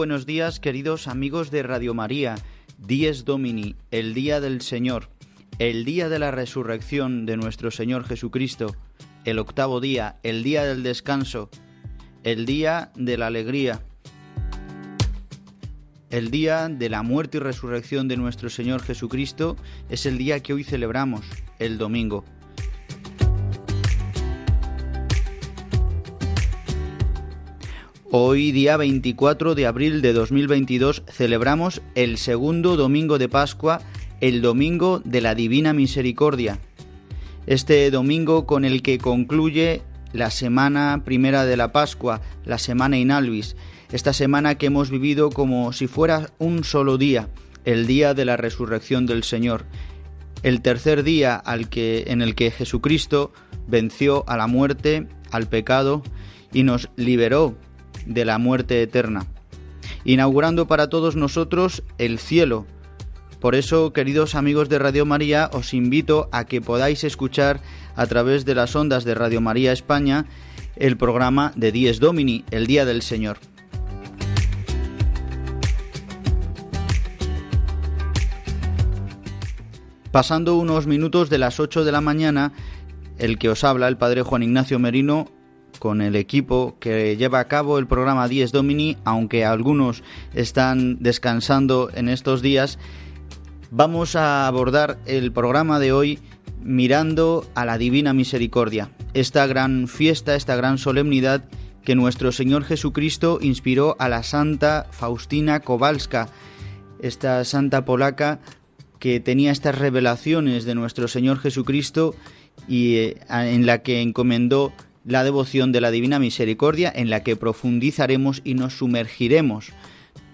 Buenos días, queridos amigos de Radio María. Dies Domini, el día del Señor, el día de la resurrección de nuestro Señor Jesucristo, el octavo día, el día del descanso, el día de la alegría, el día de la muerte y resurrección de nuestro Señor Jesucristo es el día que hoy celebramos, el domingo. Hoy, día 24 de abril de 2022, celebramos el segundo domingo de Pascua, el domingo de la Divina Misericordia. Este domingo con el que concluye la semana primera de la Pascua, la semana Inalvis, esta semana que hemos vivido como si fuera un solo día, el día de la resurrección del Señor, el tercer día al que, en el que Jesucristo venció a la muerte, al pecado y nos liberó de la muerte eterna, inaugurando para todos nosotros el cielo. Por eso, queridos amigos de Radio María, os invito a que podáis escuchar a través de las ondas de Radio María España el programa de Dies Domini, el Día del Señor. Pasando unos minutos de las 8 de la mañana, el que os habla, el Padre Juan Ignacio Merino, con el equipo que lleva a cabo el programa 10 Domini, aunque algunos están descansando en estos días, vamos a abordar el programa de hoy mirando a la Divina Misericordia, esta gran fiesta, esta gran solemnidad que nuestro Señor Jesucristo inspiró a la Santa Faustina Kowalska, esta santa polaca que tenía estas revelaciones de nuestro Señor Jesucristo y eh, en la que encomendó la devoción de la Divina Misericordia en la que profundizaremos y nos sumergiremos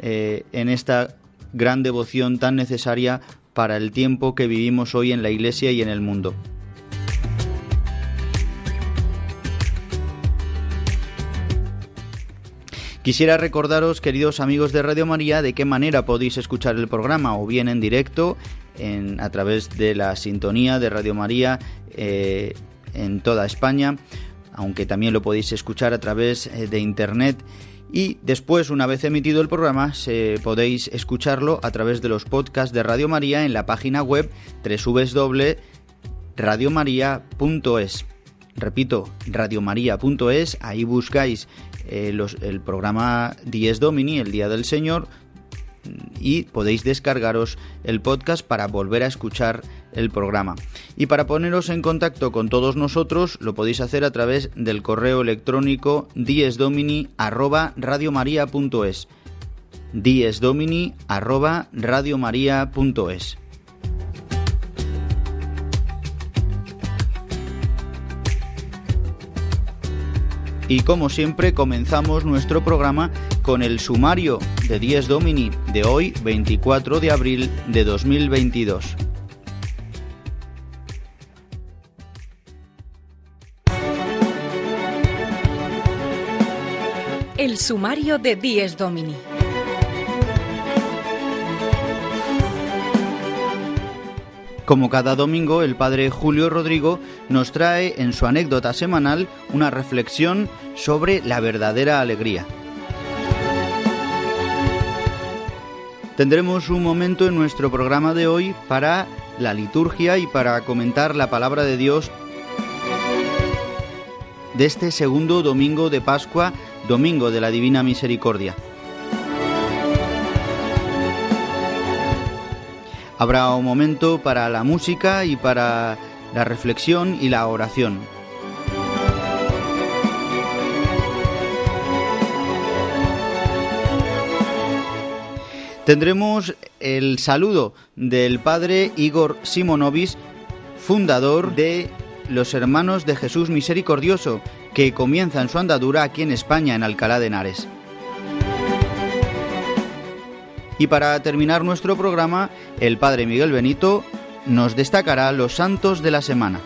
eh, en esta gran devoción tan necesaria para el tiempo que vivimos hoy en la Iglesia y en el mundo. Quisiera recordaros, queridos amigos de Radio María, de qué manera podéis escuchar el programa, o bien en directo, a través de la sintonía de Radio María eh, en toda España, aunque también lo podéis escuchar a través eh, de internet. Y después, una vez emitido el programa, se, podéis escucharlo a través de los podcasts de Radio María en la página web www.radiomaria.es. Repito, radiomaria.es, ahí buscáis eh, el programa Dies Domini, el Día del Señor, y podéis descargaros el podcast para volver a escuchar el programa. Y para poneros en contacto con todos nosotros lo podéis hacer a través del correo electrónico diesdomini@radiomaria.es. diesdomini@radiomaria.es. Y como siempre comenzamos nuestro programa con el sumario de Dies Domini de hoy 24 de abril de 2022. El sumario de Dies Domini. Como cada domingo, el padre Julio Rodrigo nos trae en su anécdota semanal una reflexión sobre la verdadera alegría. Tendremos un momento en nuestro programa de hoy para la liturgia y para comentar la palabra de Dios de este segundo domingo de Pascua, domingo de la Divina Misericordia. Habrá un momento para la música y para la reflexión y la oración. Tendremos el saludo del padre Igor Simonovis, fundador de los Hermanos de Jesús Misericordioso, que comienzan su andadura aquí en España, en Alcalá de Henares. Y para terminar nuestro programa, el Padre Miguel Benito nos destacará los santos de la semana.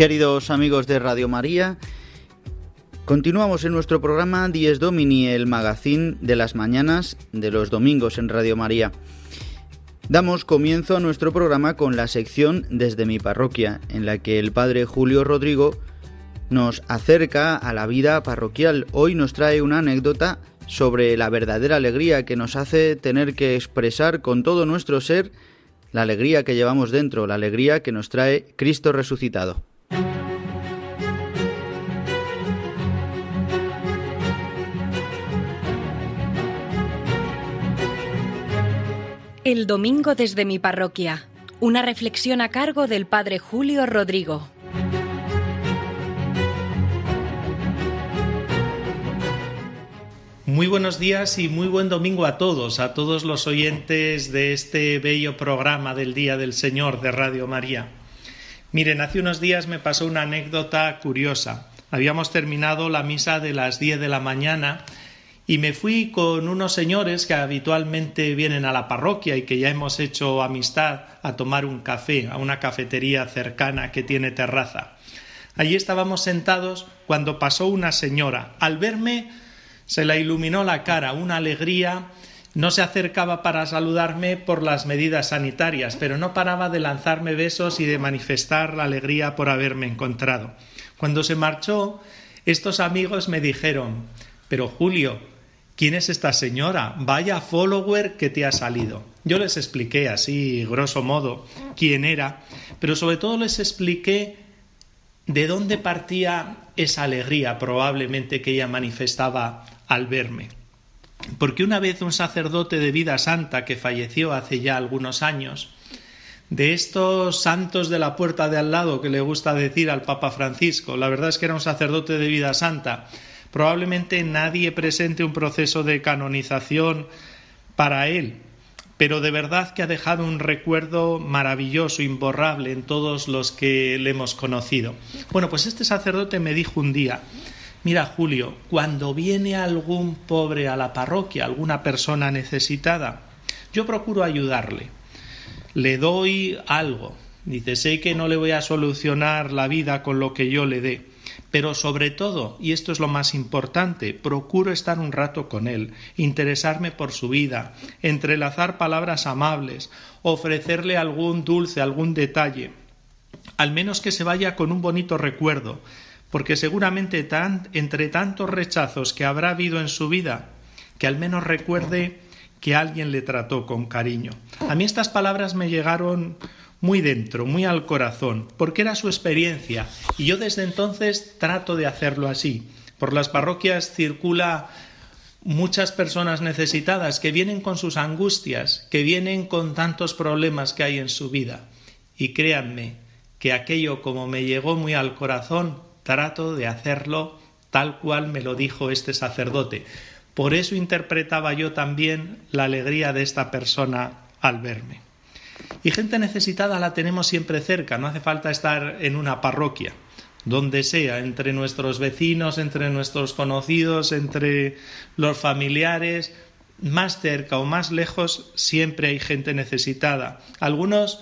Queridos amigos de Radio María, continuamos en nuestro programa Dies Domini, el magazín de las mañanas de los domingos en Radio María. Damos comienzo a nuestro programa con la sección Desde mi parroquia, en la que el Padre Julio Rodrigo nos acerca a la vida parroquial. Hoy nos trae una anécdota sobre la verdadera alegría que nos hace tener que expresar con todo nuestro ser la alegría que llevamos dentro, la alegría que nos trae Cristo resucitado. El domingo desde mi parroquia. Una reflexión a cargo del Padre Julio Rodrigo. Muy buenos días y muy buen domingo a todos, a todos los oyentes de este bello programa del Día del Señor de Radio María. Miren, hace unos días me pasó una anécdota curiosa. Habíamos terminado la misa de las 10 de la mañana y me fui con unos señores que habitualmente vienen a la parroquia y que ya hemos hecho amistad a tomar un café a una cafetería cercana que tiene terraza. Allí estábamos sentados cuando pasó una señora. Al verme se la iluminó la cara, una alegría. No se acercaba para saludarme por las medidas sanitarias, pero no paraba de lanzarme besos y de manifestar la alegría por haberme encontrado. Cuando se marchó, estos amigos me dijeron Pero Julio, ¿Quién es esta señora? Vaya follower que te ha salido. Yo les expliqué así, grosso modo, quién era, pero sobre todo les expliqué de dónde partía esa alegría probablemente que ella manifestaba al verme. Porque una vez un sacerdote de vida santa que falleció hace ya algunos años, de estos santos de la puerta de al lado que le gusta decir al Papa Francisco, la verdad es que era un sacerdote de vida santa, Probablemente nadie presente un proceso de canonización para él, pero de verdad que ha dejado un recuerdo maravilloso, imborrable en todos los que le hemos conocido. Bueno, pues este sacerdote me dijo un día, mira Julio, cuando viene algún pobre a la parroquia, alguna persona necesitada, yo procuro ayudarle, le doy algo. Dice, sé que no le voy a solucionar la vida con lo que yo le dé, pero sobre todo, y esto es lo más importante, procuro estar un rato con él, interesarme por su vida, entrelazar palabras amables, ofrecerle algún dulce, algún detalle, al menos que se vaya con un bonito recuerdo, porque seguramente entre tantos rechazos que habrá habido en su vida, que al menos recuerde que alguien le trató con cariño. A mí estas palabras me llegaron muy dentro, muy al corazón, porque era su experiencia y yo desde entonces trato de hacerlo así. Por las parroquias circula muchas personas necesitadas que vienen con sus angustias, que vienen con tantos problemas que hay en su vida. Y créanme que aquello como me llegó muy al corazón, trato de hacerlo tal cual me lo dijo este sacerdote. Por eso interpretaba yo también la alegría de esta persona al verme. Y gente necesitada la tenemos siempre cerca, no hace falta estar en una parroquia, donde sea, entre nuestros vecinos, entre nuestros conocidos, entre los familiares, más cerca o más lejos, siempre hay gente necesitada. Algunos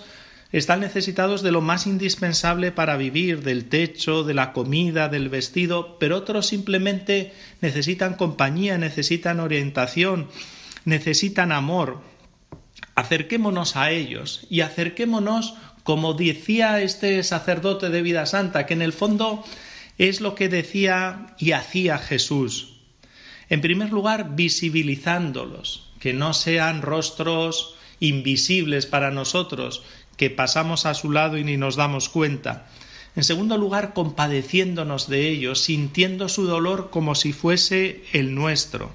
están necesitados de lo más indispensable para vivir, del techo, de la comida, del vestido, pero otros simplemente necesitan compañía, necesitan orientación, necesitan amor, acerquémonos a ellos y acerquémonos, como decía este sacerdote de vida santa, que en el fondo es lo que decía y hacía Jesús. En primer lugar, visibilizándolos, que no sean rostros invisibles para nosotros, que pasamos a su lado y ni nos damos cuenta. En segundo lugar, compadeciéndonos de ellos, sintiendo su dolor como si fuese el nuestro,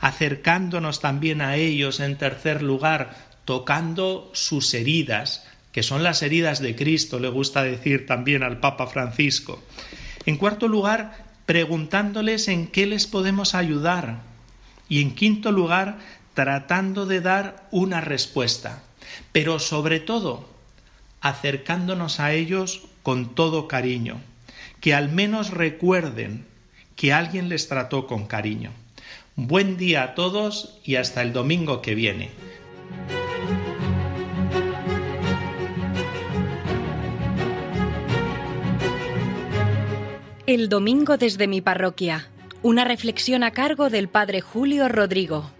acercándonos también a ellos en tercer lugar, tocando sus heridas, que son las heridas de Cristo, le gusta decir también al Papa Francisco. En cuarto lugar, preguntándoles en qué les podemos ayudar. Y en quinto lugar, tratando de dar una respuesta. Pero sobre todo, acercándonos a ellos con todo cariño, que al menos recuerden que alguien les trató con cariño. Buen día a todos y hasta el domingo que viene. El domingo desde mi parroquia. Una reflexión a cargo del Padre Julio Rodrigo.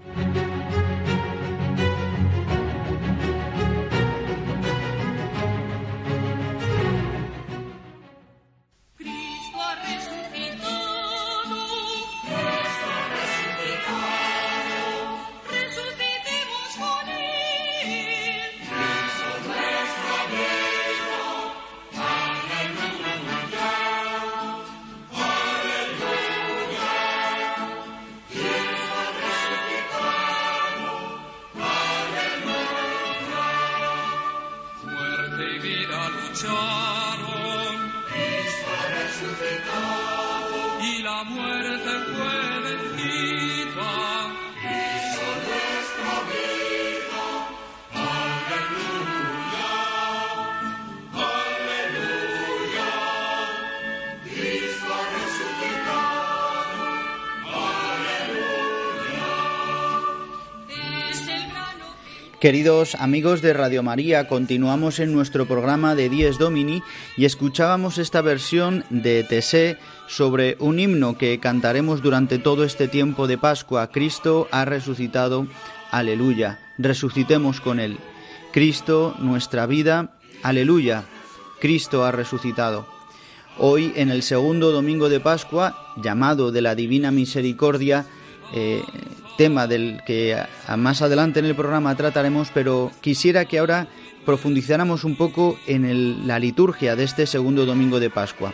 Queridos amigos de Radio María, continuamos en nuestro programa de Dies Domini y escuchábamos esta versión de Tesé sobre un himno que cantaremos durante todo este tiempo de Pascua. Cristo ha resucitado, aleluya, resucitemos con Él. Cristo, nuestra vida, aleluya, Cristo ha resucitado. Hoy, en el segundo domingo de Pascua, llamado de la Divina Misericordia, eh, tema del que más adelante en el programa trataremos, pero quisiera que ahora profundizáramos un poco en la liturgia de este segundo domingo de Pascua.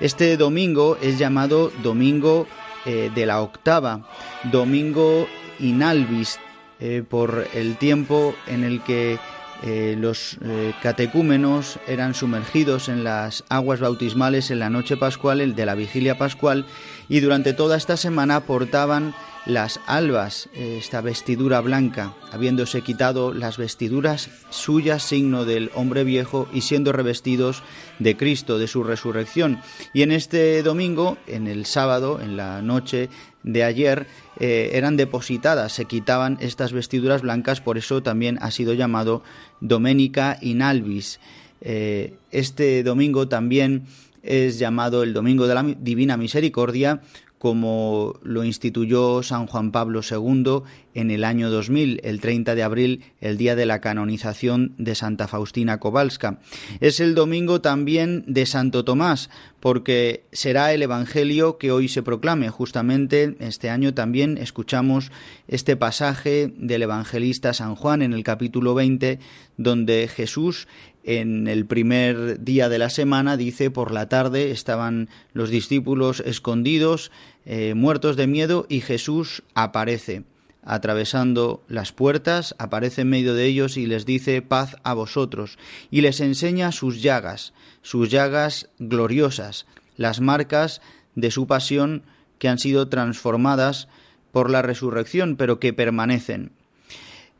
Este domingo es llamado Domingo eh, de la Octava, Domingo Inalvis, eh, por el tiempo en el que eh, los catecúmenos eran sumergidos en las aguas bautismales en la noche pascual, el de la vigilia pascual, y durante toda esta semana portaban las albas, esta vestidura blanca, habiéndose quitado las vestiduras suyas, signo del hombre viejo, y siendo revestidos de Cristo, de su resurrección. Y en este domingo, en el sábado, en la noche de ayer, eh, eran depositadas, se quitaban estas vestiduras blancas, por eso también ha sido llamado Doménica in Albis. Eh, este domingo también es llamado el Domingo de la Divina Misericordia como lo instituyó San Juan Pablo II en el año 2000, el 30 de abril, el día de la canonización de Santa Faustina Kowalska. Es el domingo también de Santo Tomás, porque será el Evangelio que hoy se proclame. Justamente este año también escuchamos este pasaje del evangelista San Juan en el capítulo 20, donde Jesús en el primer día de la semana dice por la tarde estaban los discípulos escondidos, eh, muertos de miedo, y Jesús aparece atravesando las puertas, aparece en medio de ellos y les dice paz a vosotros, y les enseña sus llagas, sus llagas gloriosas, las marcas de su pasión que han sido transformadas por la resurrección, pero que permanecen.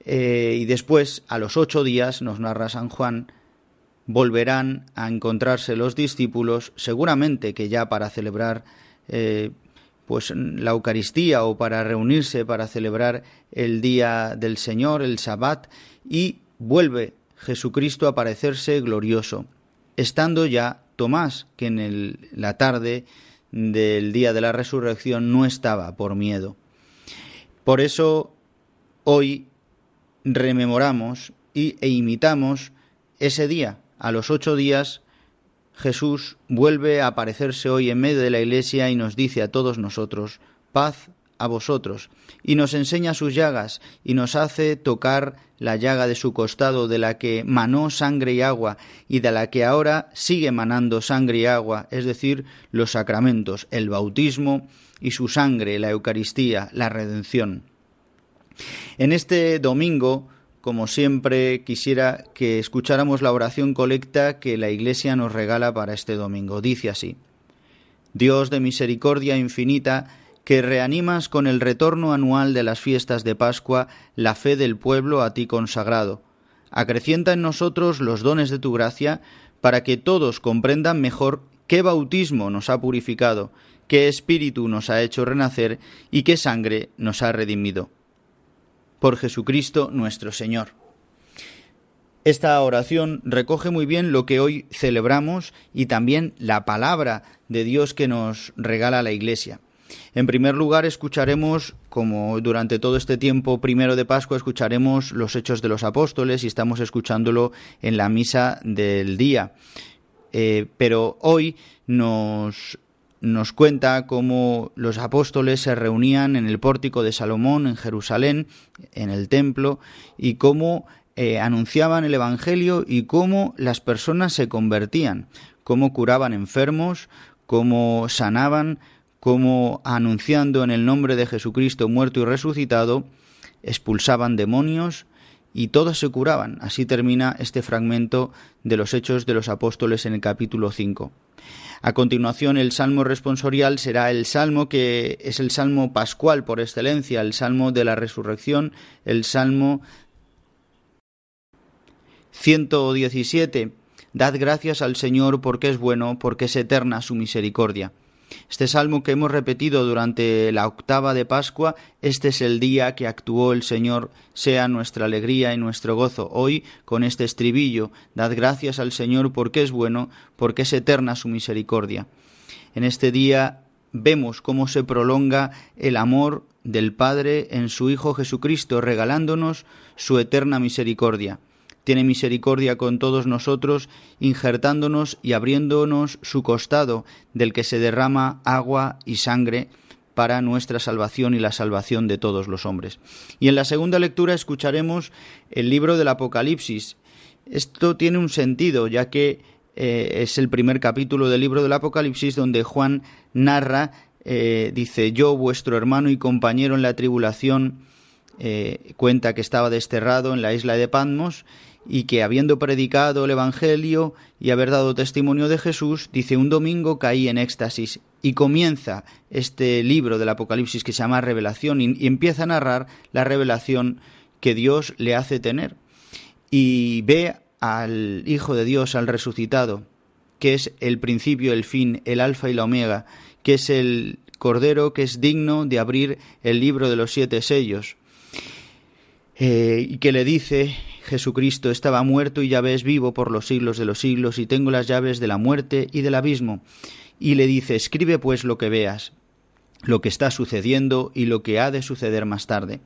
Eh, y después, a los ocho días, nos narra San Juan, volverán a encontrarse los discípulos, seguramente que ya para celebrar eh, pues la Eucaristía o para reunirse para celebrar el día del Señor, el Sabbat, y vuelve Jesucristo a aparecerse glorioso, estando ya Tomás, que en la tarde del día de la resurrección no estaba por miedo. Por eso hoy rememoramos y, e imitamos ese día, a los ocho días, Jesús vuelve a aparecerse hoy en medio de la iglesia y nos dice a todos nosotros, paz a vosotros, y nos enseña sus llagas, y nos hace tocar la llaga de su costado, de la que manó sangre y agua, y de la que ahora sigue manando sangre y agua, es decir, los sacramentos, el bautismo y su sangre, la Eucaristía, la redención. En este domingo, como siempre, quisiera que escucháramos la oración colecta que la Iglesia nos regala para este domingo. Dice así, Dios de misericordia infinita, que reanimas con el retorno anual de las fiestas de Pascua la fe del pueblo a ti consagrado. Acrecienta en nosotros los dones de tu gracia, para que todos comprendan mejor qué bautismo nos ha purificado, qué espíritu nos ha hecho renacer y qué sangre nos ha redimido. Por Jesucristo nuestro Señor. Esta oración recoge muy bien lo que hoy celebramos y también la palabra de Dios que nos regala la Iglesia. En primer lugar, escucharemos, como durante todo este tiempo primero de Pascua, escucharemos los hechos de los apóstoles y estamos escuchándolo en la misa del día. Eh, pero hoy nos, nos cuenta cómo los apóstoles se reunían en el pórtico de Salomón en Jerusalén, en el templo, y cómo eh, anunciaban el Evangelio y cómo las personas se convertían, cómo curaban enfermos, cómo sanaban, como anunciando en el nombre de Jesucristo muerto y resucitado, expulsaban demonios y todos se curaban. Así termina este fragmento de los Hechos de los Apóstoles en el capítulo 5. A continuación, el salmo responsorial será el salmo que es el salmo pascual por excelencia, el salmo de la resurrección, el salmo 117. Dad gracias al Señor porque es bueno, porque es eterna su misericordia. Este salmo que hemos repetido durante la octava de Pascua, este es el día que actuó el Señor, sea nuestra alegría y nuestro gozo. Hoy, con este estribillo, dad gracias al Señor porque es bueno, porque es eterna su misericordia. En este día vemos cómo se prolonga el amor del Padre en su Hijo Jesucristo, regalándonos su eterna misericordia tiene misericordia con todos nosotros, injertándonos y abriéndonos su costado, del que se derrama agua y sangre para nuestra salvación y la salvación de todos los hombres. Y en la segunda lectura escucharemos el libro del Apocalipsis. Esto tiene un sentido, ya que eh, es el primer capítulo del libro del Apocalipsis donde Juan narra, eh, dice, yo, vuestro hermano y compañero en la tribulación, eh, cuenta que estaba desterrado en la isla de Patmos y que habiendo predicado el Evangelio y haber dado testimonio de Jesús, dice un domingo caí en éxtasis y comienza este libro del Apocalipsis que se llama Revelación y, empieza a narrar la revelación que Dios le hace tener. Y ve al Hijo de Dios, al resucitado, que es el principio, el fin, el alfa y la omega, que es el Cordero que es digno de abrir el libro de los siete sellos, eh, y que le dice Jesucristo estaba muerto y ya ves vivo por los siglos de los siglos y tengo las llaves de la muerte y del abismo. Y le dice, escribe pues lo que veas, lo que está sucediendo y lo que ha de suceder más tarde.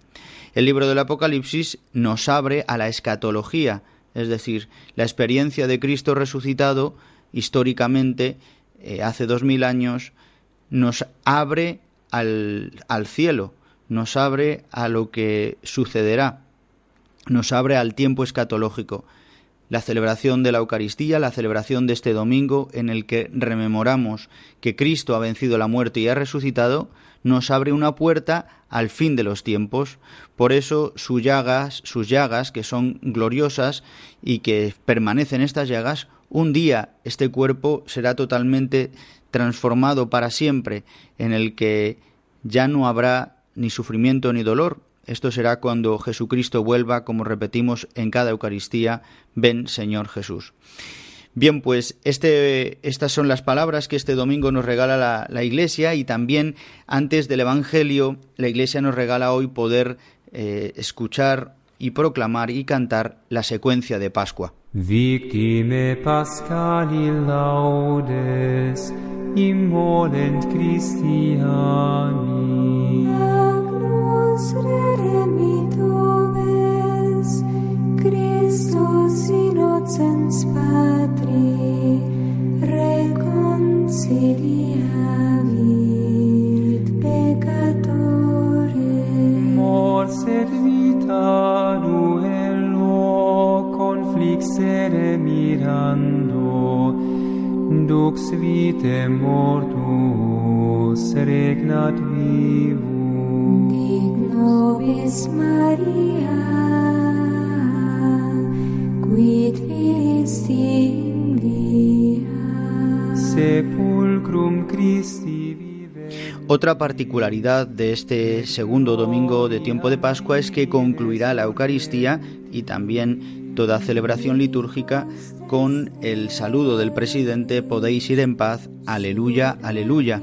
El libro del Apocalipsis nos abre a la escatología, es decir, la experiencia de Cristo resucitado históricamente eh, hace dos mil años nos abre al, al cielo, nos abre a lo que sucederá nos abre al tiempo escatológico, la celebración de la Eucaristía, la celebración de este domingo en el que rememoramos que Cristo ha vencido la muerte y ha resucitado, nos abre una puerta al fin de los tiempos. Por eso sus llagas, sus llagas, que son gloriosas y que permanecen estas llagas, un día este cuerpo será totalmente transformado para siempre, en el que ya no habrá ni sufrimiento ni dolor, esto será cuando Jesucristo vuelva, como repetimos en cada Eucaristía, ven Señor Jesús. Bien, pues este, estas son las palabras que este domingo nos regala la, Iglesia y también antes del Evangelio la Iglesia nos regala hoy poder eh, escuchar y proclamar y cantar la secuencia de Pascua. Pascali laudes. flixere mirando. Dux vite mortus regnat vivus dic maria quid visti Otra particularidad de este segundo domingo de tiempo de Pascua es que concluirá la Eucaristía y también toda celebración litúrgica con el saludo del presidente Podéis ir en paz, aleluya, aleluya.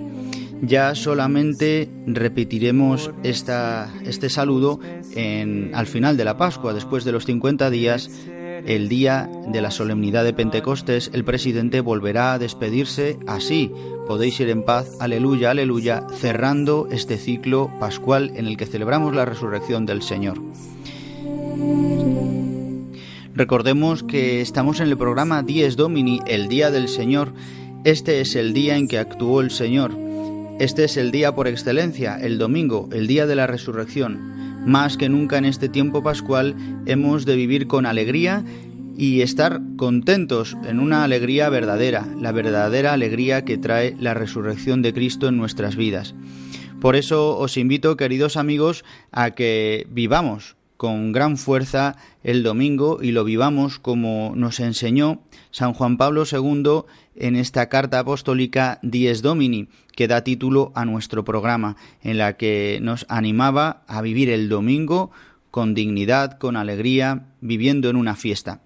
Ya solamente repetiremos esta, este saludo en, al final de la Pascua, después de los 50 días, el día de la solemnidad de Pentecostés, el presidente volverá a despedirse así. Podéis ir en paz, aleluya, aleluya, cerrando este ciclo pascual en el que celebramos la resurrección del Señor. Recordemos que estamos en el programa Dies Domini, el Día del Señor. Este es el día en que actuó el Señor. Este es el día por excelencia, el domingo, el día de la resurrección. Más que nunca en este tiempo pascual hemos de vivir con alegría y estar contentos en una alegría verdadera, la verdadera alegría que trae la resurrección de Cristo en nuestras vidas. Por eso os invito, queridos amigos, a que vivamos con gran fuerza el domingo y lo vivamos como nos enseñó San Juan Pablo II en esta carta apostólica Dies Domini, que da título a nuestro programa, en la que nos animaba a vivir el domingo con dignidad, con alegría, viviendo en una fiesta.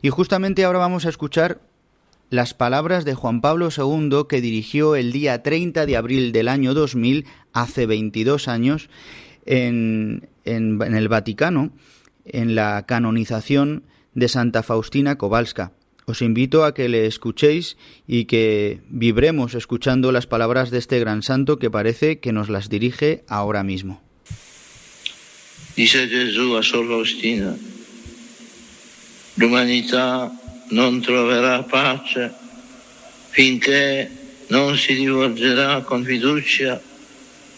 Y justamente ahora vamos a escuchar las palabras de Juan Pablo II que dirigió el día 30 de abril del año 2000, hace 22 años, en, en, el Vaticano, en la canonización de Santa Faustina Kowalska. Os invito a que le escuchéis y que vibremos escuchando las palabras de este gran santo que parece que nos las dirige ahora mismo. Dice Gesù a Sor Faustina, l'umanità non troverà pace finché non si rivolgerà con fiducia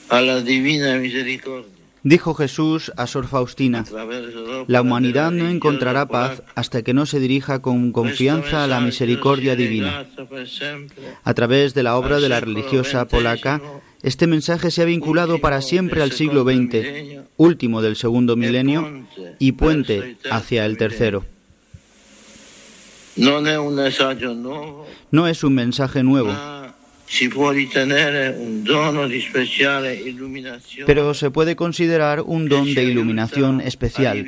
alla divina misericordia. Dijo Jesús a Sor Faustina, la humanidad no encontrará paz hasta que no se dirija con confianza a la misericordia divina. A través de la obra de la religiosa polaca, este mensaje se ha vinculado para siempre al siglo XX, último del segundo milenio y puente hacia el tercero. No es un mensaje nuevo, pero se puede considerar un don de iluminación especial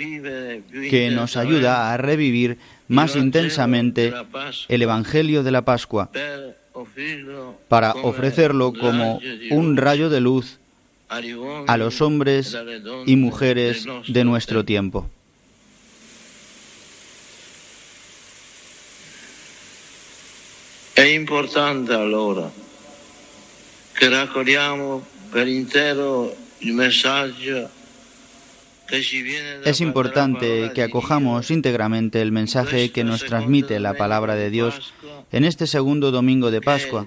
que nos ayuda a revivir más intensamente el Evangelio de la Pascua para ofrecerlo como un rayo de luz a los hombres e y mujeres de nuestro tiempo. È importante allora che raccogliamo per intero il messaggio che ci viene da Es importante que acojamos íntegramente el mensaje que nos transmite la palabra de Dios en este segundo domingo de Pascua,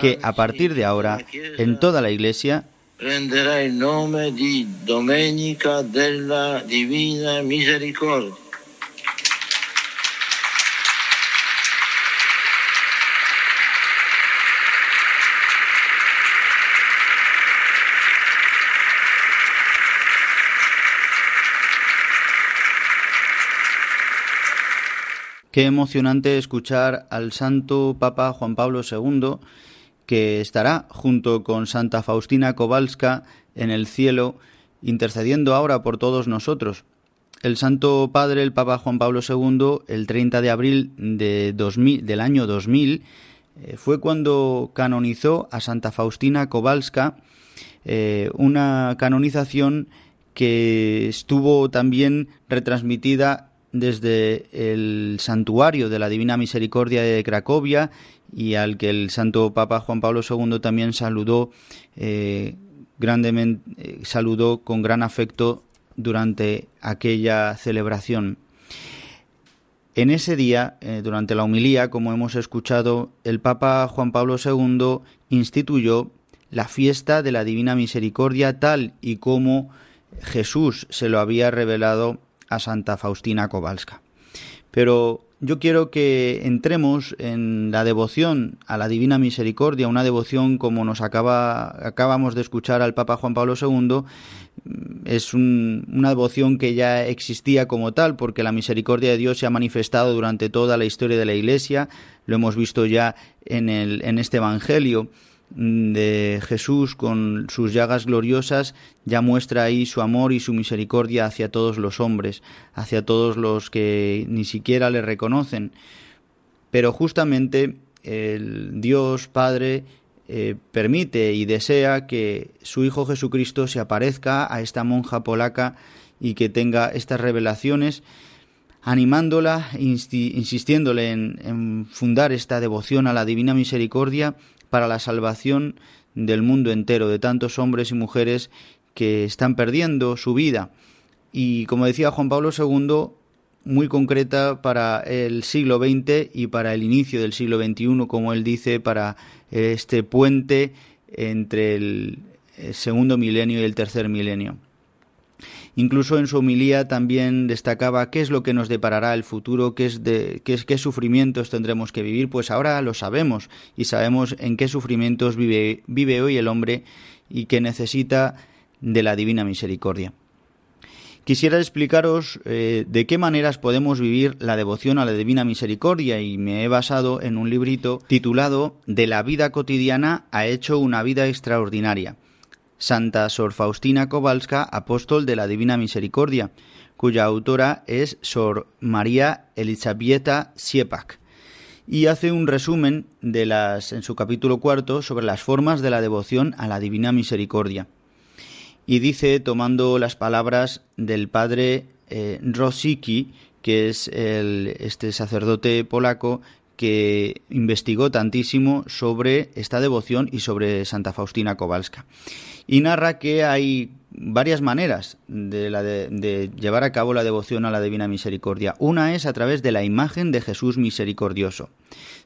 que a partir de ahora en toda la Iglesia prenderà il nome di Domenica della Divina Misericordia. Qué emocionante escuchar al Santo Papa Juan Pablo II, que estará junto con Santa Faustina Kowalska en el cielo, intercediendo ahora por todos nosotros. El Santo Padre, el Papa Juan Pablo II, el 30 de abril de 2000 del año 2000, eh, fue cuando canonizó a Santa Faustina Kowalska, eh, una canonización que estuvo también retransmitida desde el santuario de la Divina Misericordia de Cracovia y al que el Santo Papa Juan Pablo II también saludó eh, grandemente, eh, saludó con gran afecto durante aquella celebración. En ese día, eh, durante la homilía, como hemos escuchado, el Papa Juan Pablo II instituyó la fiesta de la Divina Misericordia tal y como Jesús se lo había revelado a Santa Faustina Kowalska. Pero yo quiero que entremos en la devoción a la Divina Misericordia, una devoción como nos acaba, acabamos de escuchar al Papa Juan Pablo II, es una devoción que ya existía como tal, porque la misericordia de Dios se ha manifestado durante toda la historia de la Iglesia, lo hemos visto ya en, el, en este Evangelio de Jesús con sus llagas gloriosas ya muestra ahí su amor y su misericordia hacia todos los hombres, hacia todos los que ni siquiera le reconocen. Pero justamente el Dios Padre eh, permite y desea que su Hijo Jesucristo se aparezca a esta monja polaca y que tenga estas revelaciones animándola, insistiéndole en fundar esta devoción a la Divina Misericordia para la salvación del mundo entero, de tantos hombres y mujeres que están perdiendo su vida. Y como decía Juan Pablo II, muy concreta para el siglo XX y para el inicio del siglo XXI, como él dice, para este puente entre el segundo milenio y el tercer milenio. Incluso en su homilía también destacaba qué es lo que nos deparará el futuro, qué, es de, qué, sufrimientos tendremos que vivir. Pues ahora lo sabemos y sabemos en qué sufrimientos vive, vive hoy el hombre y que necesita de la divina misericordia. Quisiera explicaros eh, de qué maneras podemos vivir la devoción a la Divina Misericordia y me he basado en un librito titulado De la vida cotidiana ha hecho una vida extraordinaria, Santa Sor Faustina Kowalska, apóstol de la Divina Misericordia, cuya autora es Sor María Elisabetta Siepak, y hace un resumen de las en su capítulo cuarto sobre las formas de la devoción a la Divina Misericordia. Y dice, tomando las palabras del padre eh, Rosicki, que es el, este sacerdote polaco que investigó tantísimo sobre esta devoción y sobre Santa Faustina Kowalska y narra que hay varias maneras de, llevar a cabo la devoción a la Divina Misericordia. Una es a través de la imagen de Jesús misericordioso.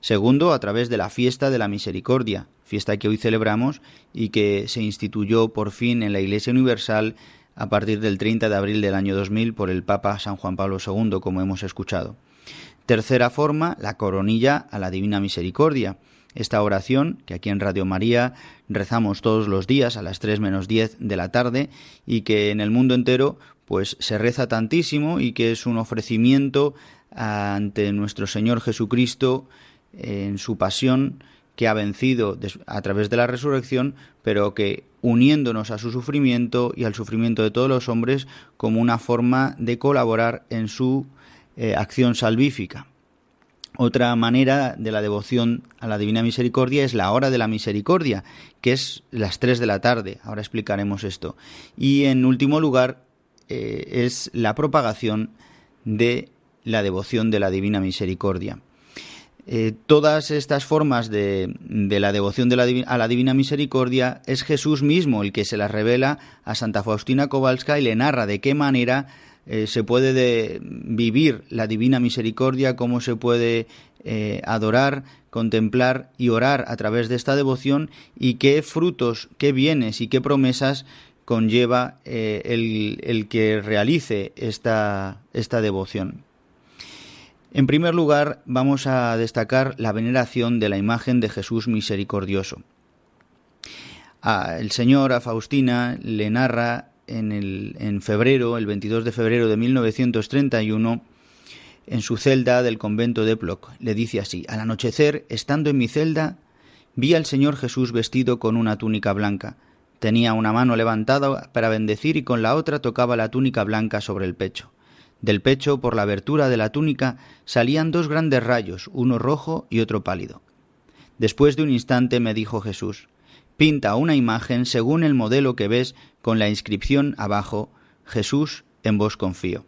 Segundo, a través de la fiesta de la misericordia, fiesta que hoy celebramos y que se instituyó por fin en la Iglesia Universal a partir del 30 de abril del año 2000 por el Papa San Juan Pablo II, como hemos escuchado. Tercera forma, la coronilla a la Divina Misericordia. Esta oración, que aquí en Radio María rezamos todos los días a las 3 menos 10 de la tarde y que en el mundo entero pues se reza tantísimo y que es un ofrecimiento ante nuestro Señor Jesucristo en su pasión que ha vencido a través de la resurrección, pero que uniéndonos a su sufrimiento y al sufrimiento de todos los hombres como una forma de colaborar en su eh, acción salvífica. Otra manera de la devoción a la Divina Misericordia es la hora de la misericordia, que es las 3 de la tarde. Ahora explicaremos esto. Y en último lugar eh, es la propagación de la devoción de la Divina Misericordia. Eh, todas estas formas de, la devoción de la, a la Divina Misericordia es Jesús mismo el que se las revela a Santa Faustina Kowalska y le narra de qué manera eh, se puede vivir la divina misericordia, cómo se puede eh, adorar, contemplar y orar a través de esta devoción y qué frutos, qué bienes y qué promesas conlleva eh, el, el, que realice esta, esta devoción. En primer lugar, vamos a destacar la veneración de la imagen de Jesús misericordioso. el Señor a Faustina le narra en, febrero, el 22 de febrero de 1931, en su celda del convento de Ploc. Le dice así, al anochecer, estando en mi celda, vi al Señor Jesús vestido con una túnica blanca. Tenía una mano levantada para bendecir y con la otra tocaba la túnica blanca sobre el pecho. Del pecho, por la abertura de la túnica, salían dos grandes rayos, uno rojo y otro pálido. Después de un instante me dijo Jesús, pinta una imagen según el modelo que ves con la inscripción abajo Jesús en vos confío.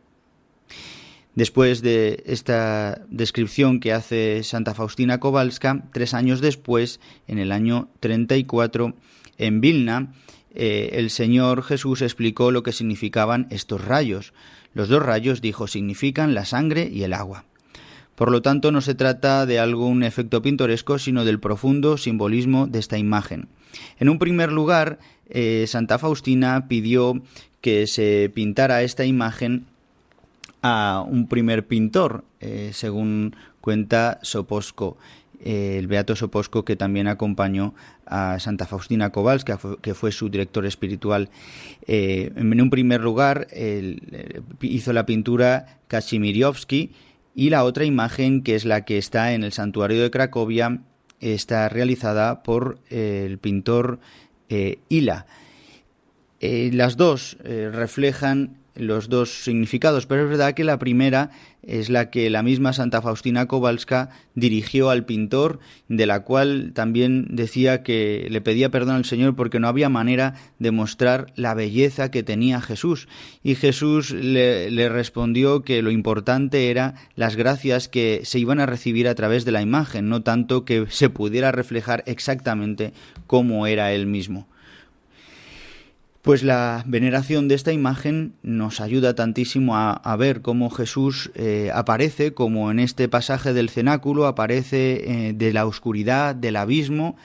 Después de esta descripción que hace Santa Faustina Kowalska, tres años después, en el año 34, en Vilna, eh, el Señor Jesús explicó lo que significaban estos rayos. Los dos rayos, dijo, significan la sangre y el agua. Por lo tanto, no se trata de algún efecto pintoresco, sino del profundo simbolismo de esta imagen. En un primer lugar, eh, Santa Faustina pidió que se pintara esta imagen a un primer pintor, eh, según cuenta Soposco, eh, el Beato Soposco que también acompañó a Santa Faustina Kowalska, que fue su director espiritual. En un primer lugar hizo la pintura Kazimiriovsky y la otra imagen, que es la que está en el santuario de Cracovia, está realizada por el pintor Ila. las dos reflejan los dos significados, pero es verdad que la primera es la que la misma Santa Faustina Kowalska dirigió al pintor, de la cual también decía que le pedía perdón al Señor porque no había manera de mostrar la belleza que tenía Jesús. Y Jesús le, le respondió que lo importante era las gracias que se iban a recibir a través de la imagen, no tanto que se pudiera reflejar exactamente cómo era él mismo. Pues la veneración de esta imagen nos ayuda tantísimo a, ver cómo Jesús eh, aparece, como en este pasaje del cenáculo aparece eh, de la oscuridad, del abismo,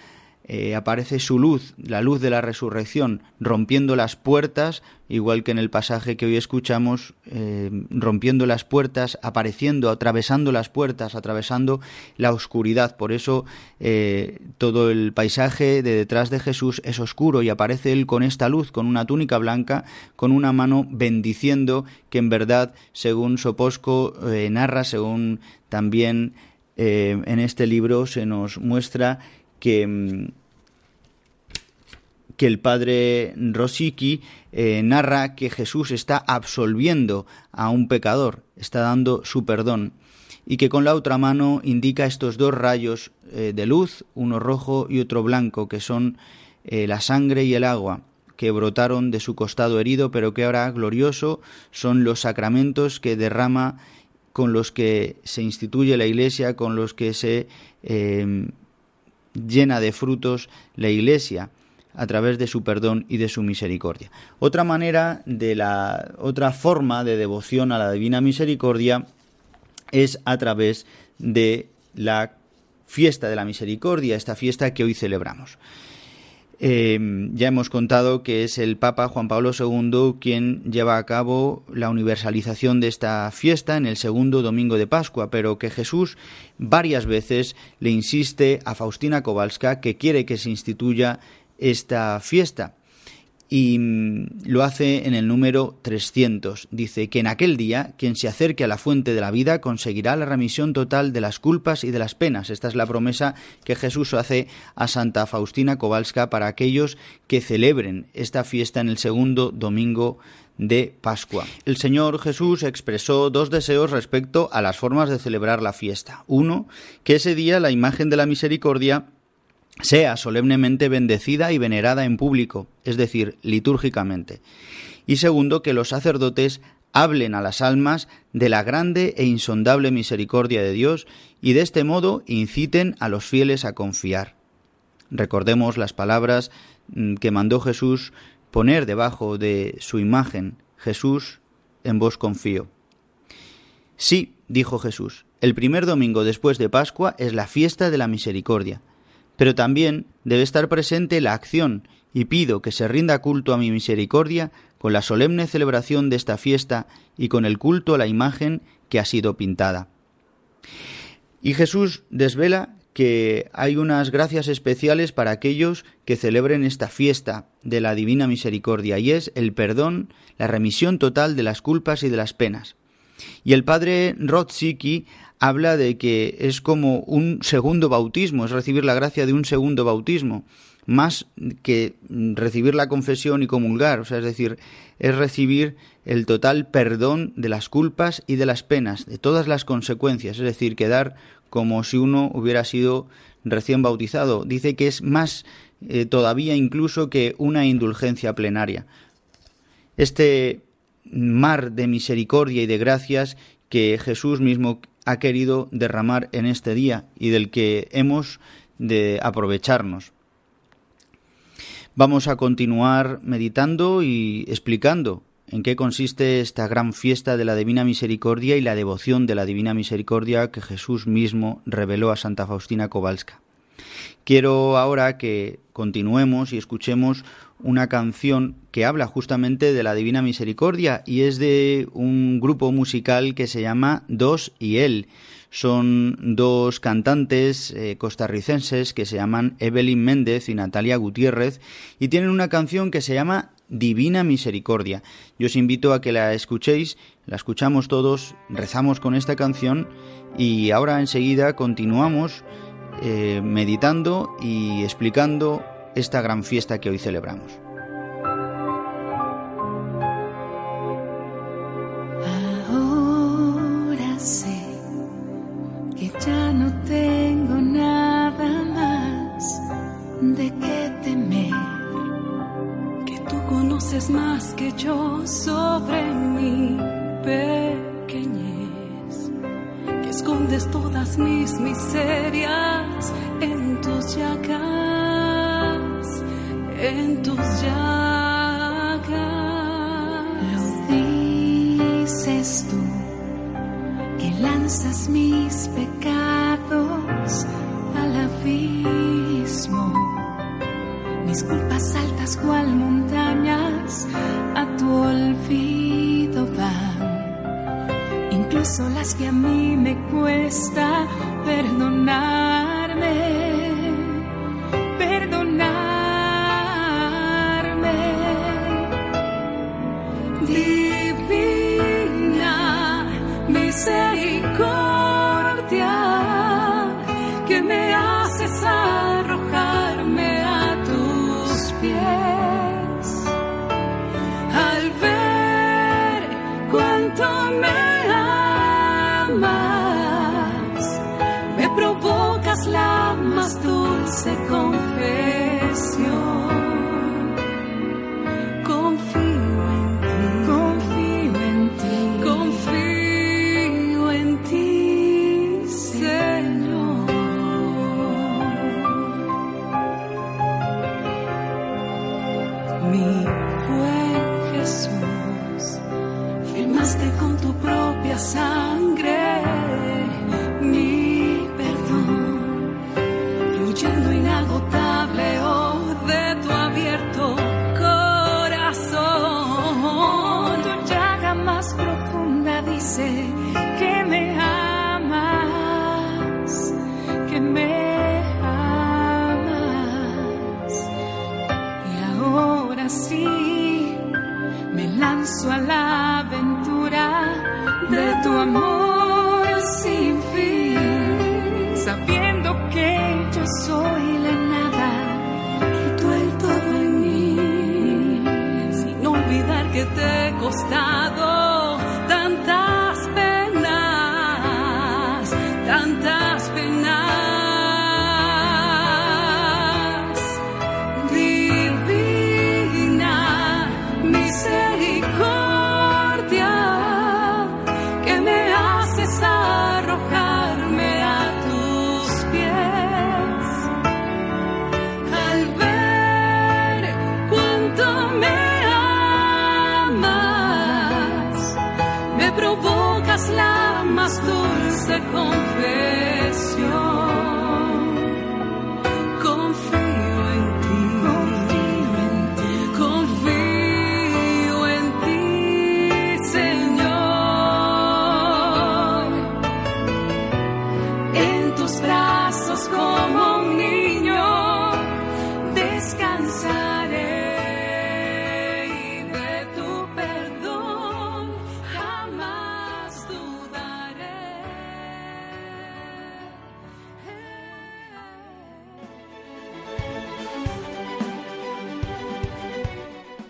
eh, aparece su luz, la luz de la resurrección, rompiendo las puertas, igual que en el pasaje que hoy escuchamos, eh, rompiendo las puertas, apareciendo, atravesando las puertas, atravesando la oscuridad. Por eso eh, todo el paisaje de detrás de Jesús es oscuro y aparece él con esta luz, con una túnica blanca, con una mano bendiciendo, que en verdad, según Soposco narra, según también en este libro se nos muestra que, mm, que el padre Rosicki eh, narra que Jesús está absolviendo a un pecador, está dando su perdón, y que con la otra mano indica estos dos rayos eh, de luz, uno rojo y otro blanco, que son eh, la sangre y el agua que brotaron de su costado herido, pero que ahora glorioso son los sacramentos que derrama con los que se instituye la Iglesia, con los que se llena de frutos la Iglesia a través de su perdón y de su misericordia. Otra manera de la otra forma de devoción a la divina misericordia es a través de la fiesta de la misericordia, esta fiesta que hoy celebramos. Eh, ya hemos contado que es el Papa Juan Pablo II quien lleva a cabo la universalización de esta fiesta en el segundo domingo de Pascua, pero que Jesús varias veces le insiste a Faustina Kowalska que quiere que se instituya esta fiesta y mm, lo hace en el número 300. Dice que en aquel día quien se acerque a la fuente de la vida conseguirá la remisión total de las culpas y de las penas. Esta es la promesa que Jesús hace a Santa Faustina Kowalska para aquellos que celebren esta fiesta en el segundo domingo de Pascua. El Señor Jesús expresó dos deseos respecto a las formas de celebrar la fiesta. Uno, que ese día la imagen de la misericordia sea solemnemente bendecida y venerada en público, es decir, litúrgicamente. Y segundo, que los sacerdotes hablen a las almas de la grande e insondable misericordia de Dios y de este modo inciten a los fieles a confiar. Recordemos las palabras mm, que mandó Jesús poner debajo de su imagen, Jesús, en vos confío. Sí, dijo Jesús, el primer domingo después de Pascua es la fiesta de la misericordia pero también debe estar presente la acción, y pido que se rinda culto a mi misericordia con la solemne celebración de esta fiesta y con el culto a la imagen que ha sido pintada. Y Jesús desvela que hay unas gracias especiales para aquellos que celebren esta fiesta de la Divina Misericordia, y es el perdón, la remisión total de las culpas y de las penas. Y el padre Rotziki habla de que es como un segundo bautismo, es recibir la gracia de un segundo bautismo, más que recibir la confesión y comulgar, o sea, es decir, es recibir el total perdón de las culpas y de las penas, de todas las consecuencias, es decir, quedar como si uno hubiera sido recién bautizado. Dice que es más eh, todavía incluso que una indulgencia plenaria. Este mar de misericordia y de gracias que Jesús mismo ha querido derramar en este día y del que hemos de aprovecharnos. Vamos a continuar meditando y explicando en qué consiste esta gran fiesta de la Divina Misericordia y la devoción de la Divina Misericordia que Jesús mismo reveló a Santa Faustina Kowalska. Quiero ahora que continuemos y escuchemos una canción que habla justamente de la Divina Misericordia y es de un grupo musical que se llama Dos y Él. Son dos cantantes eh, costarricenses que se llaman Evelyn Méndez y Natalia Gutiérrez y tienen una canción que se llama Divina Misericordia. Yo os invito a que la escuchéis, la escuchamos todos, rezamos con esta canción y ahora enseguida continuamos eh, meditando y explicando esta gran fiesta que hoy celebramos. Ahora sé que ya no tengo nada más de qué temer, que tú conoces más que yo sobre mi pequeñez, que escondes todas mis miserias en tus llagas, en tus llagas. Lo dices tú que lanzas mis pecados al abismo, mis culpas altas cual montañas a tu olvido van, incluso las que a mí me cuesta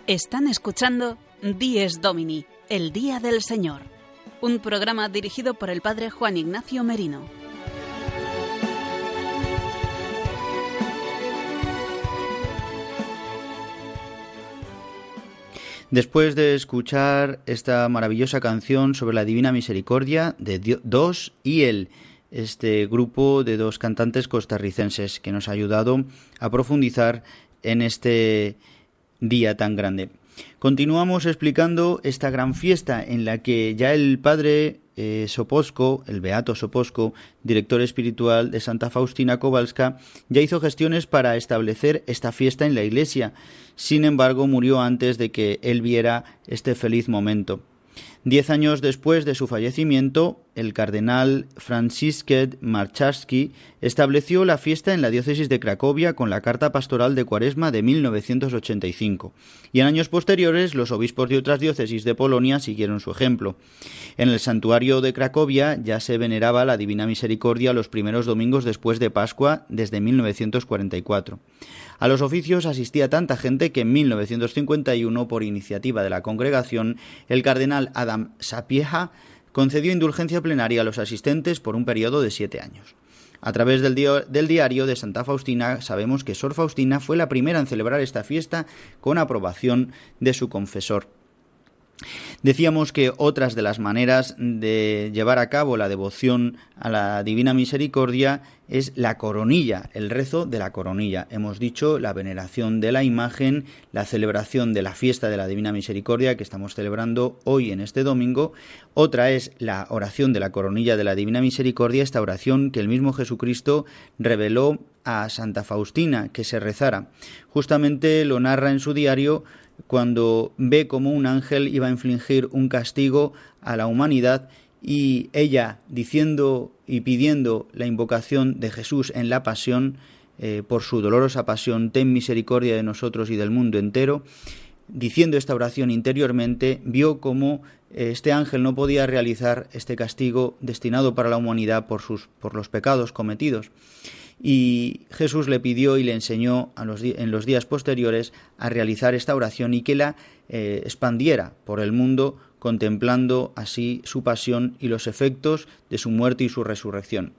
Están escuchando Dies Domini, el Día del Señor, un programa dirigido por el Padre Juan Ignacio Merino. Después de escuchar esta maravillosa canción sobre la Divina Misericordia de Dos y Él, este grupo de dos cantantes costarricenses que nos ha ayudado a profundizar en este día tan grande. Continuamos explicando esta gran fiesta en la que ya el padre eh, Soposco, el beato Soposco, director espiritual de Santa Faustina Kowalska, ya hizo gestiones para establecer esta fiesta en la iglesia. Sin embargo, murió antes de que él viera este feliz momento. Diez años después de su fallecimiento, el cardenal Francisket Marcharski estableció la fiesta en la diócesis de Cracovia con la Carta Pastoral de Cuaresma de 1985, y en años posteriores los obispos de otras diócesis de Polonia siguieron su ejemplo. En el santuario de Cracovia ya se veneraba la Divina Misericordia los primeros domingos después de Pascua desde 1944. A los oficios asistía tanta gente que en 1951, por iniciativa de la congregación, el cardenal Adam Sapieha concedió indulgencia plenaria a los asistentes por un periodo de siete años. A través del, del, diario de Santa Faustina sabemos que Sor Faustina fue la primera en celebrar esta fiesta con aprobación de su confesor. Decíamos que otras de las maneras de llevar a cabo la devoción a la Divina Misericordia es la coronilla, el rezo de la coronilla. Hemos dicho la veneración de la imagen, la celebración de la fiesta de la Divina Misericordia que estamos celebrando hoy en este domingo. Otra es la oración de la coronilla de la Divina Misericordia, esta oración que el mismo Jesucristo reveló a Santa Faustina que se rezara. Justamente lo narra en su diario cuando ve como un ángel iba a infligir un castigo a la humanidad y ella diciendo y pidiendo la invocación de Jesús en la pasión, eh, por su dolorosa pasión, ten misericordia de nosotros y del mundo entero, diciendo esta oración interiormente, vio como eh, este ángel no podía realizar este castigo destinado para la humanidad por, sus, por los pecados cometidos y Jesús le pidió y le enseñó en los días posteriores a realizar esta oración y que la eh, expandiera por el mundo contemplando así su pasión y los efectos de su muerte y su resurrección.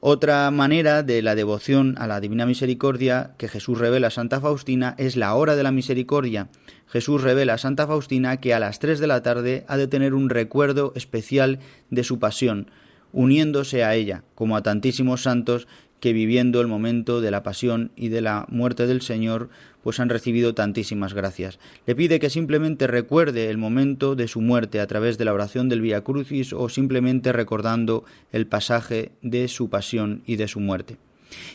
Otra manera de la devoción a la Divina Misericordia que Jesús revela a Santa Faustina es la hora de la misericordia. Jesús revela a Santa Faustina que a las tres de la tarde ha de tener un recuerdo especial de su pasión, uniéndose a ella, como a tantísimos santos que viviendo el momento de la pasión y de la muerte del Señor, pues han recibido tantísimas gracias. Le pide que simplemente recuerde el momento de su muerte a través de la oración del Via Crucis o simplemente recordando el pasaje de su pasión y de su muerte.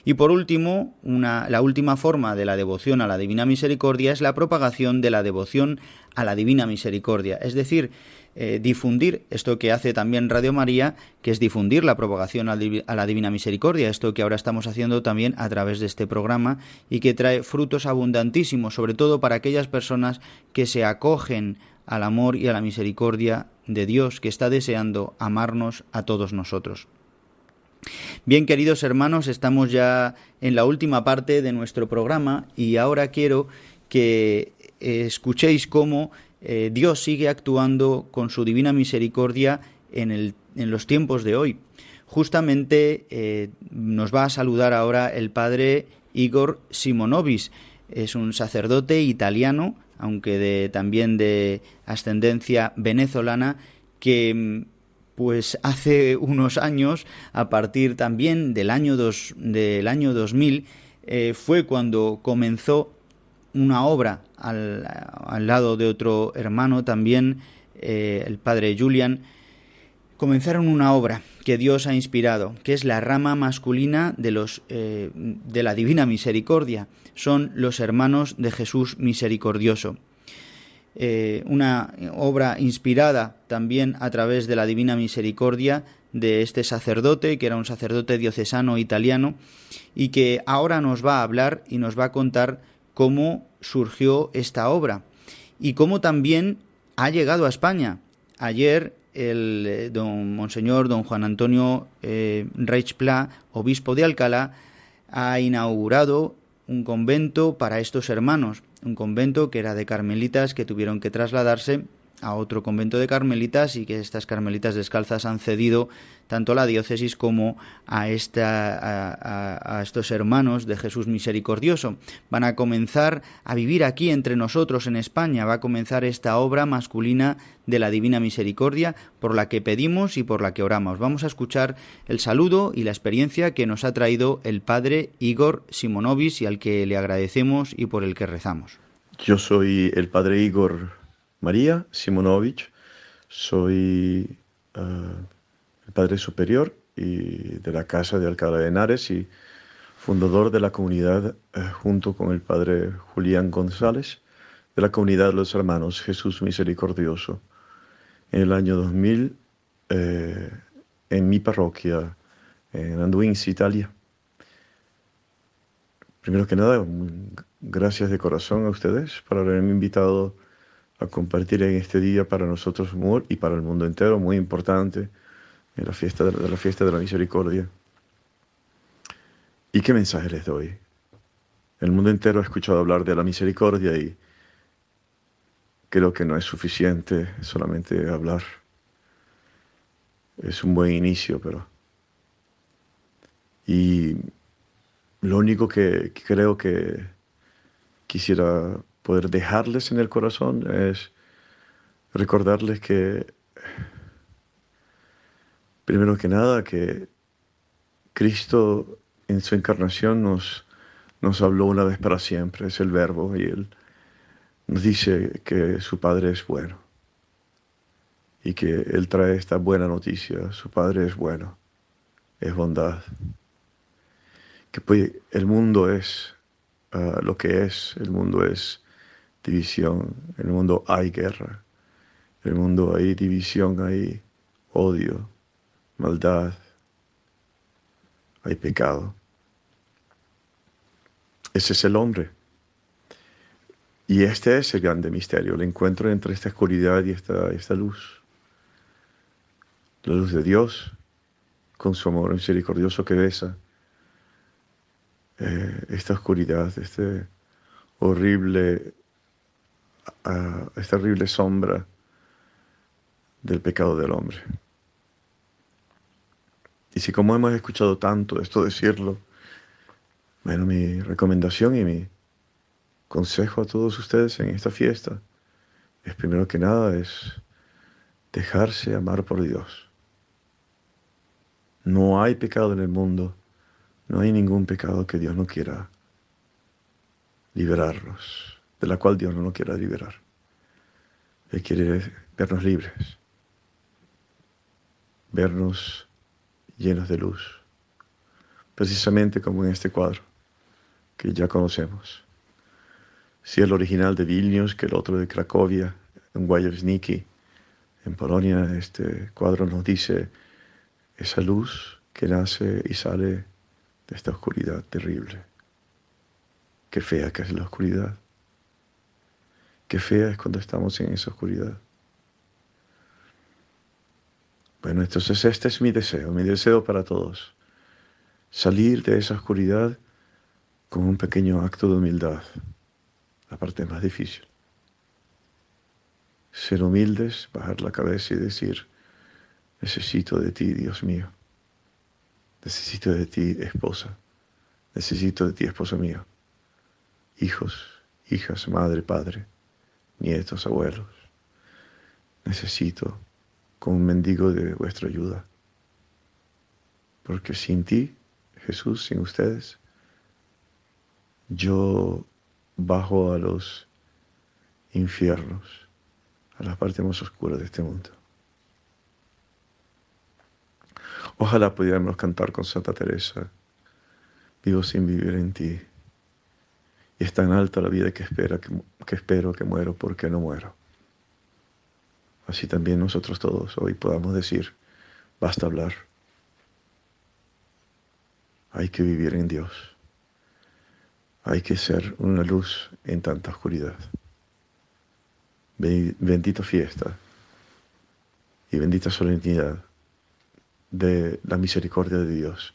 Y por último, la última forma de la devoción a la Divina Misericordia es la propagación de la devoción a la Divina Misericordia, es decir, eh, difundir esto que hace también Radio María, que es difundir la propagación a la Divina Misericordia, esto que ahora estamos haciendo también a través de este programa y que trae frutos abundantísimos, sobre todo para aquellas personas que se acogen al amor y a la misericordia de Dios, que está deseando amarnos a todos nosotros. Bien, queridos hermanos, estamos ya en la última parte de nuestro programa y ahora quiero que escuchéis cómo eh, Dios sigue actuando con su divina misericordia en, los tiempos de hoy. Justamente eh, nos va a saludar ahora el padre Igor Simonovis. Es un sacerdote italiano, aunque también de ascendencia venezolana, que pues hace unos años, a partir también del año, dos, del año 2000, eh, fue cuando comenzó una obra al, al lado de otro hermano también, eh, el padre Julian, comenzaron una obra que Dios ha inspirado, que es la rama masculina de, los, eh, de la Divina Misericordia. Son los hermanos de Jesús Misericordioso. Eh, una obra inspirada también a través de la Divina Misericordia de este sacerdote, que era un sacerdote diocesano italiano, y que ahora nos va a hablar y nos va a contar cómo surgió esta obra y cómo también ha llegado a España. Ayer el eh, don Monseñor don Juan Antonio eh, Reichpla, obispo de Alcalá, ha inaugurado un convento para estos hermanos, un convento que era de carmelitas que tuvieron que trasladarse a otro convento de carmelitas y que estas carmelitas descalzas han cedido tanto a la diócesis como a, esta, a, estos hermanos de Jesús misericordioso. Van a comenzar a vivir aquí entre nosotros en España, va a comenzar esta obra masculina de la Divina Misericordia por la que pedimos y por la que oramos. Vamos a escuchar el saludo y la experiencia que nos ha traído el padre Igor Simonovis y al que le agradecemos y por el que rezamos. Yo soy el padre Igor María Simonovich, soy eh, el Padre Superior y de la Casa de Alcalá de Henares y fundador de la comunidad eh, junto con el Padre Julián González de la comunidad de los hermanos Jesús Misericordioso. En el año 2000, eh, en mi parroquia, en Anduins, Italia. Primero que nada, gracias de corazón a ustedes por haberme invitado a compartir en este día para nosotros y para el mundo entero, muy importante, en la fiesta de la, fiesta de la misericordia. ¿Y qué mensaje les doy? El mundo entero ha escuchado hablar de la misericordia y creo que no es suficiente solamente hablar. Es un buen inicio, pero... Y lo único que, creo que quisiera poder dejarles en el corazón es recordarles que, primero que nada, que Cristo en su encarnación nos, nos habló una vez para siempre, es el verbo, y Él nos dice que su Padre es bueno y que Él trae esta buena noticia, su Padre es bueno, es bondad que pues, el mundo es ah, lo que es, el mundo es división, en el mundo hay guerra, en el mundo hay división, hay odio, maldad, hay pecado. Ese es el hombre. Y este es el grande misterio, el encuentro entre esta oscuridad y esta, esta luz. La luz de Dios, con su amor misericordioso que besa eh, esta oscuridad, este horrible, uh, esta horrible sombra del pecado del hombre. Y si como hemos escuchado tanto esto decirlo, bueno, mi recomendación y mi consejo a todos ustedes en esta fiesta es primero que nada es dejarse amar por Dios. No hay pecado en el mundo no hay ningún pecado que Dios no quiera liberarnos, de la cual Dios no nos quiera liberar. Él quiere vernos libres, vernos llenos de luz, precisamente como en este cuadro que ya conocemos. Si el original de Vilnius, que el otro de Cracovia, en Wojewicki, en Polonia, este cuadro nos dice esa luz que nace y sale de esta oscuridad terrible. Qué fea que es la oscuridad. Qué fea es cuando estamos en esa oscuridad. Bueno, entonces este es mi deseo, mi deseo para todos. Salir de esa oscuridad con un pequeño acto de humildad, la parte más difícil. Ser humildes, bajar la cabeza y decir, necesito de ti, Dios mío. Necesito de ti, esposa. Necesito de ti, esposo mío. Hijos, hijas, madre, padre, nietos, abuelos. Necesito como un mendigo de vuestra ayuda. Porque sin ti, Jesús, sin ustedes, yo bajo a los infiernos, a la parte más oscura de este mundo. Ojalá pudiéramos cantar con Santa Teresa, vivo sin vivir en ti. Y es tan alta la vida que, espera, que, espero que muero porque no muero. Así también nosotros todos hoy podamos decir, basta hablar. Hay que vivir en Dios. Hay que ser una luz en tanta oscuridad. Bendita fiesta y bendita solemnidad de la misericordia de Dios,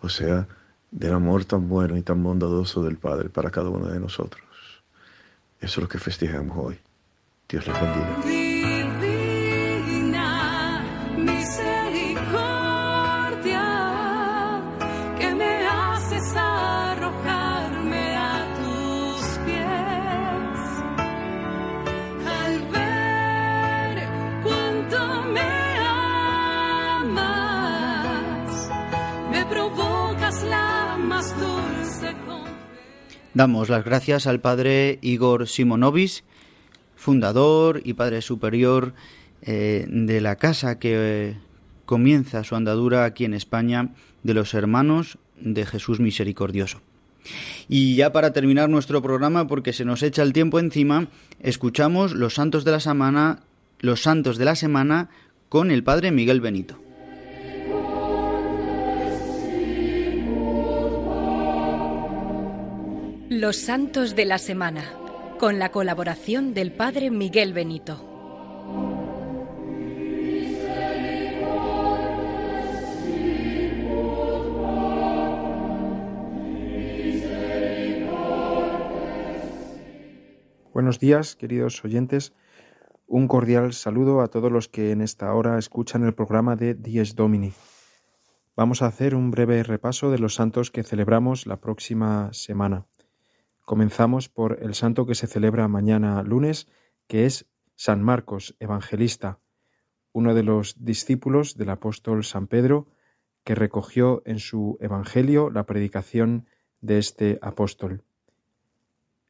o sea, del amor tan bueno y tan bondadoso del Padre para cada uno de nosotros. Eso es lo que festejamos hoy. Dios les bendiga. Damos las gracias al padre Igor Simonovis, fundador y padre superior eh, de la casa que comienza su andadura aquí en España de los hermanos de Jesús Misericordioso. Y ya para terminar nuestro programa, porque se nos echa el tiempo encima, escuchamos los santos de la semana, los santos de la semana con el padre Miguel Benito. Los santos de la semana, con la colaboración del padre Miguel Benito. Buenos días, queridos oyentes. Un cordial saludo a todos los que en esta hora escuchan el programa de Dies Domini. Vamos a hacer un breve repaso de los santos que celebramos la próxima semana. Comenzamos por el santo que se celebra mañana lunes, que es San Marcos, evangelista, uno de los discípulos del apóstol San Pedro, que recogió en su Evangelio la predicación de este apóstol.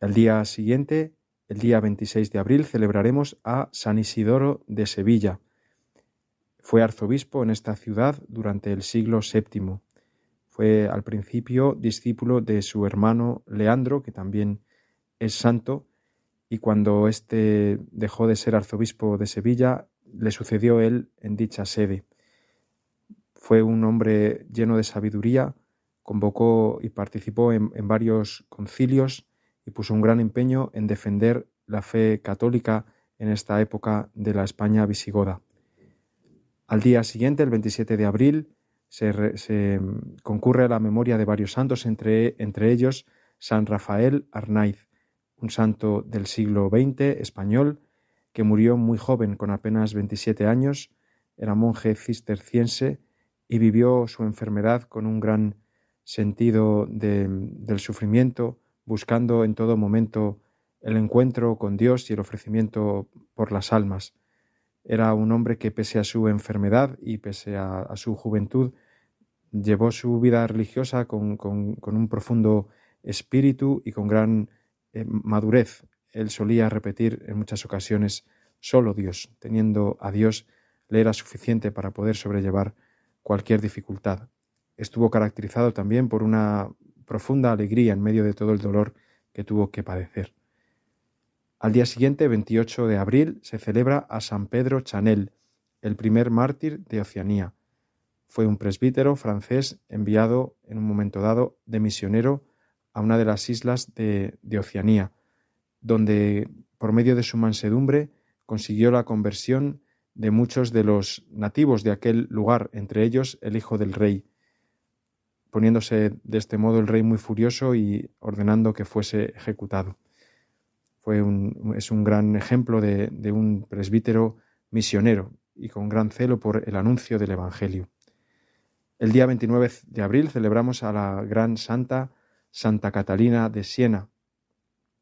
El día siguiente el día 26 de abril celebraremos a San Isidoro de Sevilla. Fue arzobispo en esta ciudad durante el siglo VII. Fue al principio discípulo de su hermano Leandro, que también es santo, y cuando éste dejó de ser arzobispo de Sevilla, le sucedió él en dicha sede. Fue un hombre lleno de sabiduría, convocó y participó en, en varios concilios, y puso un gran empeño en defender la fe católica en esta época de la España visigoda. Al día siguiente, el 27 de abril, se, concurre a la memoria de varios santos, entre, entre ellos San Rafael Arnaiz, un santo del siglo XX español que murió muy joven, con apenas 27 años, era monje cisterciense y vivió su enfermedad con un gran sentido del sufrimiento, buscando en todo momento el encuentro con Dios y el ofrecimiento por las almas. Era un hombre que pese a su enfermedad y pese a, su juventud, llevó su vida religiosa con, un profundo espíritu y con gran eh, madurez. Él solía repetir en muchas ocasiones, solo Dios, teniendo a Dios, le era suficiente para poder sobrellevar cualquier dificultad. Estuvo caracterizado también por una profunda alegría en medio de todo el dolor que tuvo que padecer. Al día siguiente, 28 de abril, se celebra a San Pedro Chanel, el primer mártir de Oceanía. Fue un presbítero francés enviado en un momento dado de misionero a una de las islas de, Oceanía, donde, por medio de su mansedumbre, consiguió la conversión de muchos de los nativos de aquel lugar, entre ellos el hijo del rey poniéndose de este modo el rey muy furioso y ordenando que fuese ejecutado. Fue es un gran ejemplo de un presbítero misionero y con gran celo por el anuncio del Evangelio. El día 29 de abril celebramos a la gran santa Santa Catalina de Siena,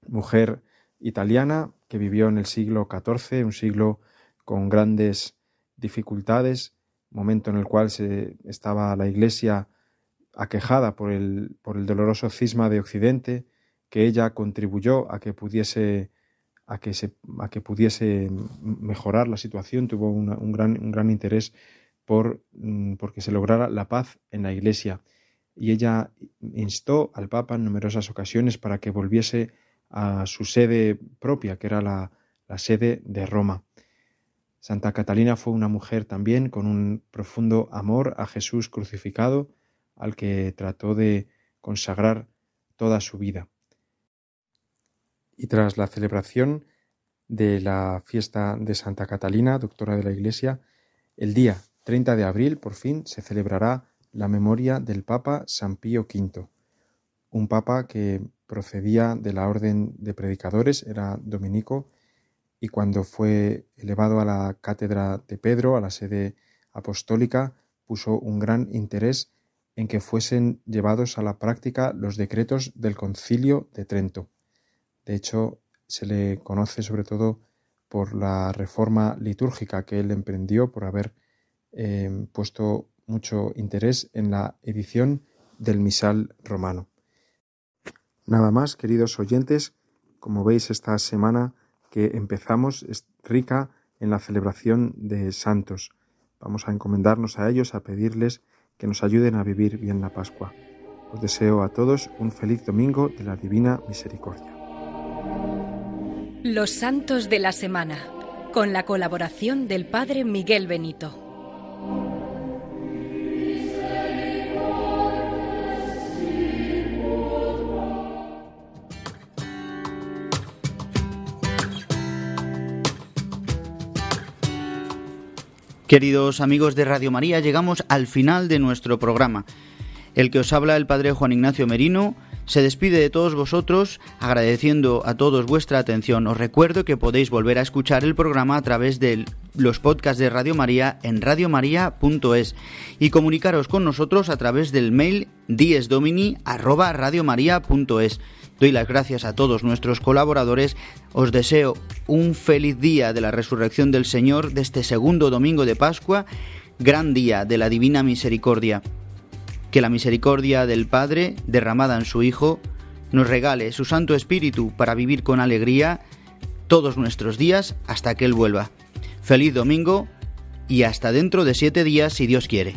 mujer italiana que vivió en el siglo XIV, un siglo con grandes dificultades, momento en el cual se estaba la Iglesia aquejada por el, por el doloroso cisma de Occidente, que ella contribuyó a que pudiese a que, se, a que pudiese mejorar la situación, tuvo un, gran, un gran interés por mm, porque se lograra la paz en la Iglesia. Y ella instó al Papa en numerosas ocasiones para que volviese a su sede propia, que era la, la sede de Roma. Santa Catalina fue una mujer también con un profundo amor a Jesús crucificado, al que trató de consagrar toda su vida. Y tras la celebración de la fiesta de Santa Catalina, doctora de la Iglesia, el día 30 de abril, por fin, se celebrará la memoria del Papa San Pío V, un papa que procedía de la orden de predicadores, era dominico, y cuando fue elevado a la cátedra de Pedro, a la sede apostólica, puso un gran interés en que fuesen llevados a la práctica los decretos del concilio de Trento. De hecho, se le conoce sobre todo por la reforma litúrgica que él emprendió, por haber eh, puesto mucho interés en la edición del misal romano. Nada más, queridos oyentes, como veis esta semana que empezamos es rica en la celebración de santos. Vamos a encomendarnos a ellos, a pedirles que nos ayuden a vivir bien la Pascua. Os deseo a todos un feliz domingo de la Divina Misericordia. Los Santos de la Semana, con la colaboración del Padre Miguel Benito. Queridos amigos de Radio María, llegamos al final de nuestro programa. El que os habla el Padre Juan Ignacio Merino se despide de todos vosotros agradeciendo a todos vuestra atención. Os recuerdo que podéis volver a escuchar el programa a través de los podcasts de Radio María en radiomaria.es y comunicaros con nosotros a través del mail diesdomini@radiomaria.es. Doy las gracias a todos nuestros colaboradores. Os deseo un feliz día de la resurrección del Señor de este segundo domingo de Pascua, gran día de la Divina Misericordia. Que la misericordia del Padre, derramada en su Hijo, nos regale su Santo Espíritu para vivir con alegría todos nuestros días hasta que Él vuelva. Feliz domingo y hasta dentro de siete días si Dios quiere.